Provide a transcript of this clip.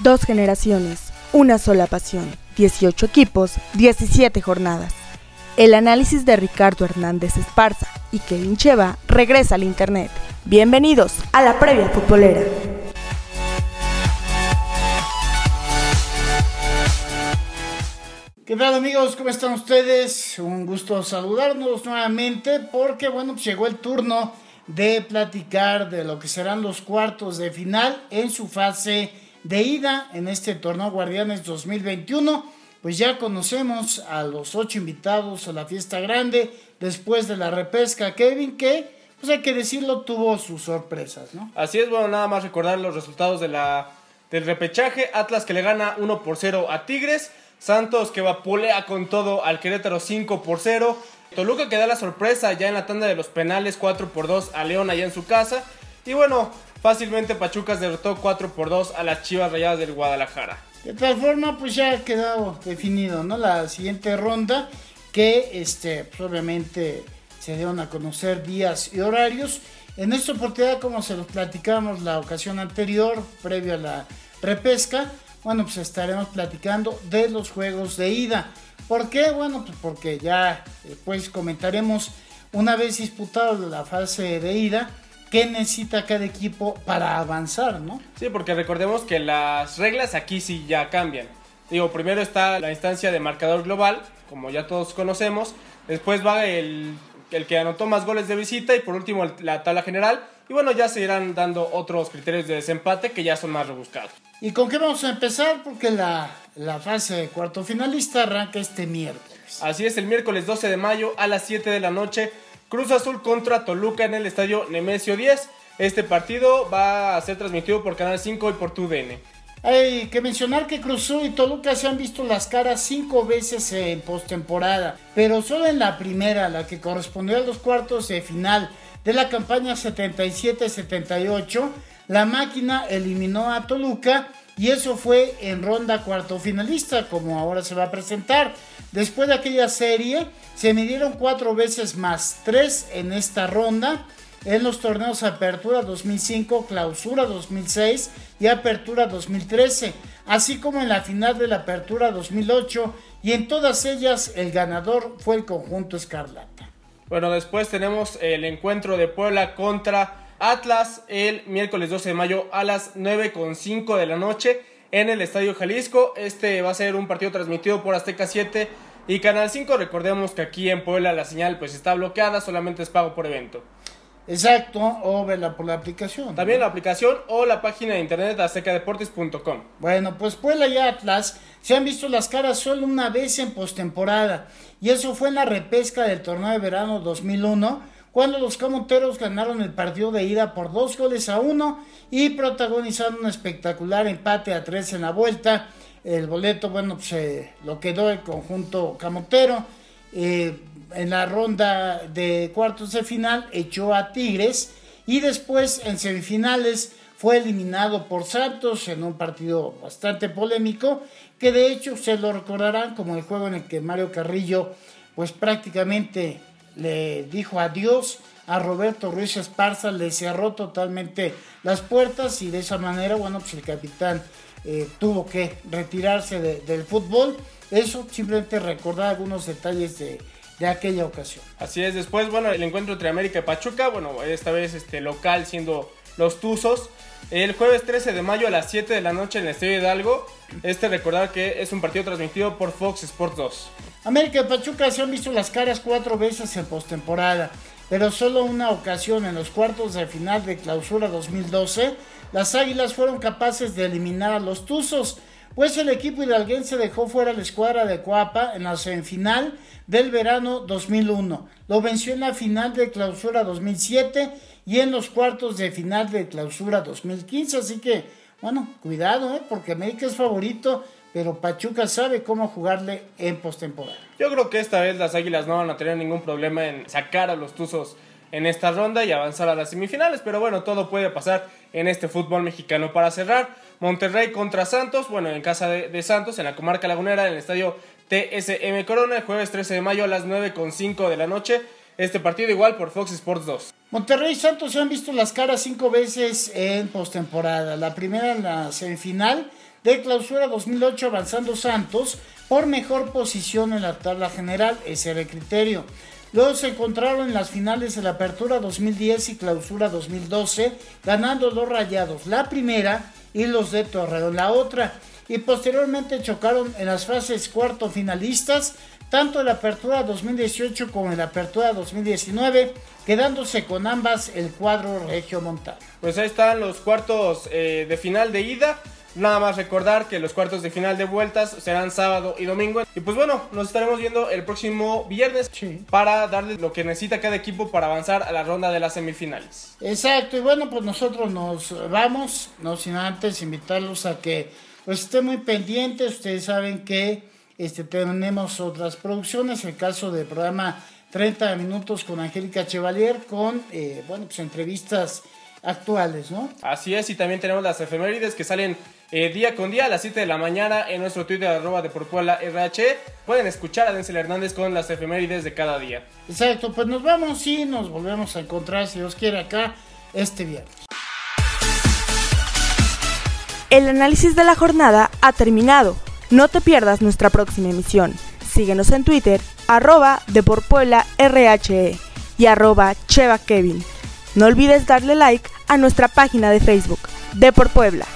Dos generaciones, una sola pasión, 18 equipos, 17 jornadas. El análisis de Ricardo Hernández Esparza y Kevin Cheva regresa al Internet. Bienvenidos a la previa futbolera. ¿Qué tal amigos? ¿Cómo están ustedes? Un gusto saludarnos nuevamente porque bueno, pues llegó el turno de platicar de lo que serán los cuartos de final en su fase de ida en este torneo Guardianes 2021. Pues ya conocemos a los ocho invitados a la fiesta grande después de la repesca. Kevin, que, pues hay que decirlo, tuvo sus sorpresas, ¿no? Así es, bueno, nada más recordar los resultados de la, del repechaje. Atlas que le gana 1 por 0 a Tigres. Santos que vapulea con todo al Querétaro 5 por 0. Toluca que da la sorpresa ya en la tanda de los penales 4 por 2 a León allá en su casa. Y bueno, Fácilmente Pachucas derrotó 4 por 2 a las Chivas Rayadas del Guadalajara. De tal forma, pues ya ha quedado definido, ¿no? La siguiente ronda, que este, pues obviamente se dieron a conocer días y horarios. En esta oportunidad, como se los platicamos la ocasión anterior, previo a la repesca, bueno, pues estaremos platicando de los juegos de ida. ¿Por qué? Bueno, pues porque ya después comentaremos una vez disputado la fase de ida, qué necesita cada equipo para avanzar, ¿no? Sí, porque recordemos que las reglas aquí sí ya cambian. Digo, primero está la instancia de marcador global, como ya todos conocemos. Después va el, el que anotó más goles de visita y por último la tabla general. Y bueno, ya se irán dando otros criterios de desempate que ya son más rebuscados. ¿Y con qué vamos a empezar? Porque la, la fase de cuarto finalista arranca este miércoles. Así es, el miércoles 12 de mayo a las 7 de la noche Cruz Azul contra Toluca en el estadio Nemesio 10. Este partido va a ser transmitido por Canal 5 y por TUDN. Hay que mencionar que Cruz Azul y Toluca se han visto las caras cinco veces en postemporada, pero solo en la primera, la que correspondió a los cuartos de final de la campaña 77-78, la máquina eliminó a Toluca y eso fue en ronda cuarto finalista, como ahora se va a presentar. Después de aquella serie, se midieron cuatro veces más, tres en esta ronda, en los torneos Apertura 2005, Clausura 2006 y Apertura 2013, así como en la final de la Apertura 2008, y en todas ellas el ganador fue el conjunto Escarlata. Bueno, después tenemos el encuentro de Puebla contra Atlas el miércoles 12 de mayo a las 9.5 de la noche en el Estadio Jalisco. Este va a ser un partido transmitido por Azteca 7 y Canal 5. Recordemos que aquí en Puebla la señal pues está bloqueada, solamente es pago por evento. Exacto, o verla por la aplicación. También la aplicación o la página de internet aztecadeportes.com. Bueno, pues Puebla y Atlas se han visto las caras solo una vez en postemporada y eso fue en la repesca del torneo de verano 2001 cuando los camoteros ganaron el partido de ida por dos goles a uno y protagonizaron un espectacular empate a tres en la vuelta. El boleto, bueno, pues lo quedó el conjunto camotero. Eh, en la ronda de cuartos de final echó a Tigres y después en semifinales fue eliminado por Santos en un partido bastante polémico que de hecho se lo recordarán como el juego en el que Mario Carrillo pues prácticamente le dijo adiós a Roberto Ruiz Esparza, le cerró totalmente las puertas y de esa manera, bueno, pues el capitán eh, tuvo que retirarse del fútbol. Eso simplemente recordar algunos detalles de, de, aquella ocasión. Así es, después, bueno, el encuentro entre América y Pachuca, bueno, esta vez este local siendo los Tuzos. El jueves 13 de mayo a las 7 de la noche en el Estadio Hidalgo. Este recordar que es un partido transmitido por Fox Sports 2. América y Pachuca se han visto las caras cuatro veces en postemporada, pero solo una ocasión en los cuartos de final de clausura 2012, las Águilas fueron capaces de eliminar a los Tuzos, pues el equipo hidalguense dejó fuera la escuadra de Coapa en la semifinal del verano 2001. Lo venció en la final de clausura 2007 y en los cuartos de final de clausura 2015, así que bueno, cuidado, ¿eh? porque América es favorito, pero Pachuca sabe cómo jugarle en postemporada. Yo creo que esta vez las Águilas no van a tener ningún problema en sacar a los Tuzos en esta ronda y avanzar a las semifinales, pero bueno, todo puede pasar en este fútbol mexicano. Para cerrar, Monterrey contra Santos, bueno, en casa de, Santos, en la comarca lagunera, en el estadio TSM Corona, el jueves 13 de mayo a las 9.5 de la noche. Este partido igual por Fox Sports 2. Monterrey y Santos se han visto las caras cinco veces en postemporada. La primera en la semifinal de clausura 2008 avanzando Santos por mejor posición en la tabla general, ese era el criterio. Luego se encontraron en las finales de la Apertura 2010 y Clausura 2012, ganando los Rayados la primera y los de Torreón la otra. Y posteriormente chocaron en las fases cuarto finalistas, tanto en la Apertura 2018 como en la Apertura 2019, quedándose con ambas el cuadro regio montano. Pues ahí están los cuartos eh, de final de ida. Nada más recordar que los cuartos de final de vueltas serán sábado y domingo. Y pues bueno, nos estaremos viendo el próximo viernes para darle lo que necesita cada equipo para avanzar a la ronda de las semifinales. Exacto, y bueno, pues nosotros nos vamos, no sin antes invitarlos a que pues estén muy pendientes. Ustedes saben que este, tenemos otras producciones, el caso del programa 30 minutos con Angélica Chevalier, con eh, bueno, pues entrevistas actuales, ¿no? Así es, y también tenemos las efemérides que salen eh, día con día a las 7 de la mañana en nuestro Twitter arroba de por RH. Pueden escuchar a Denzel Hernández con las efemérides de cada día. Exacto, pues nos vamos y nos volvemos a encontrar, si Dios quiere, acá este viernes. El análisis de la jornada ha terminado. No te pierdas nuestra próxima emisión. Síguenos en Twitter, arroba de por Puebla RHE y arroba Cheva Kevin. No olvides darle like a nuestra página de Facebook, de por Puebla.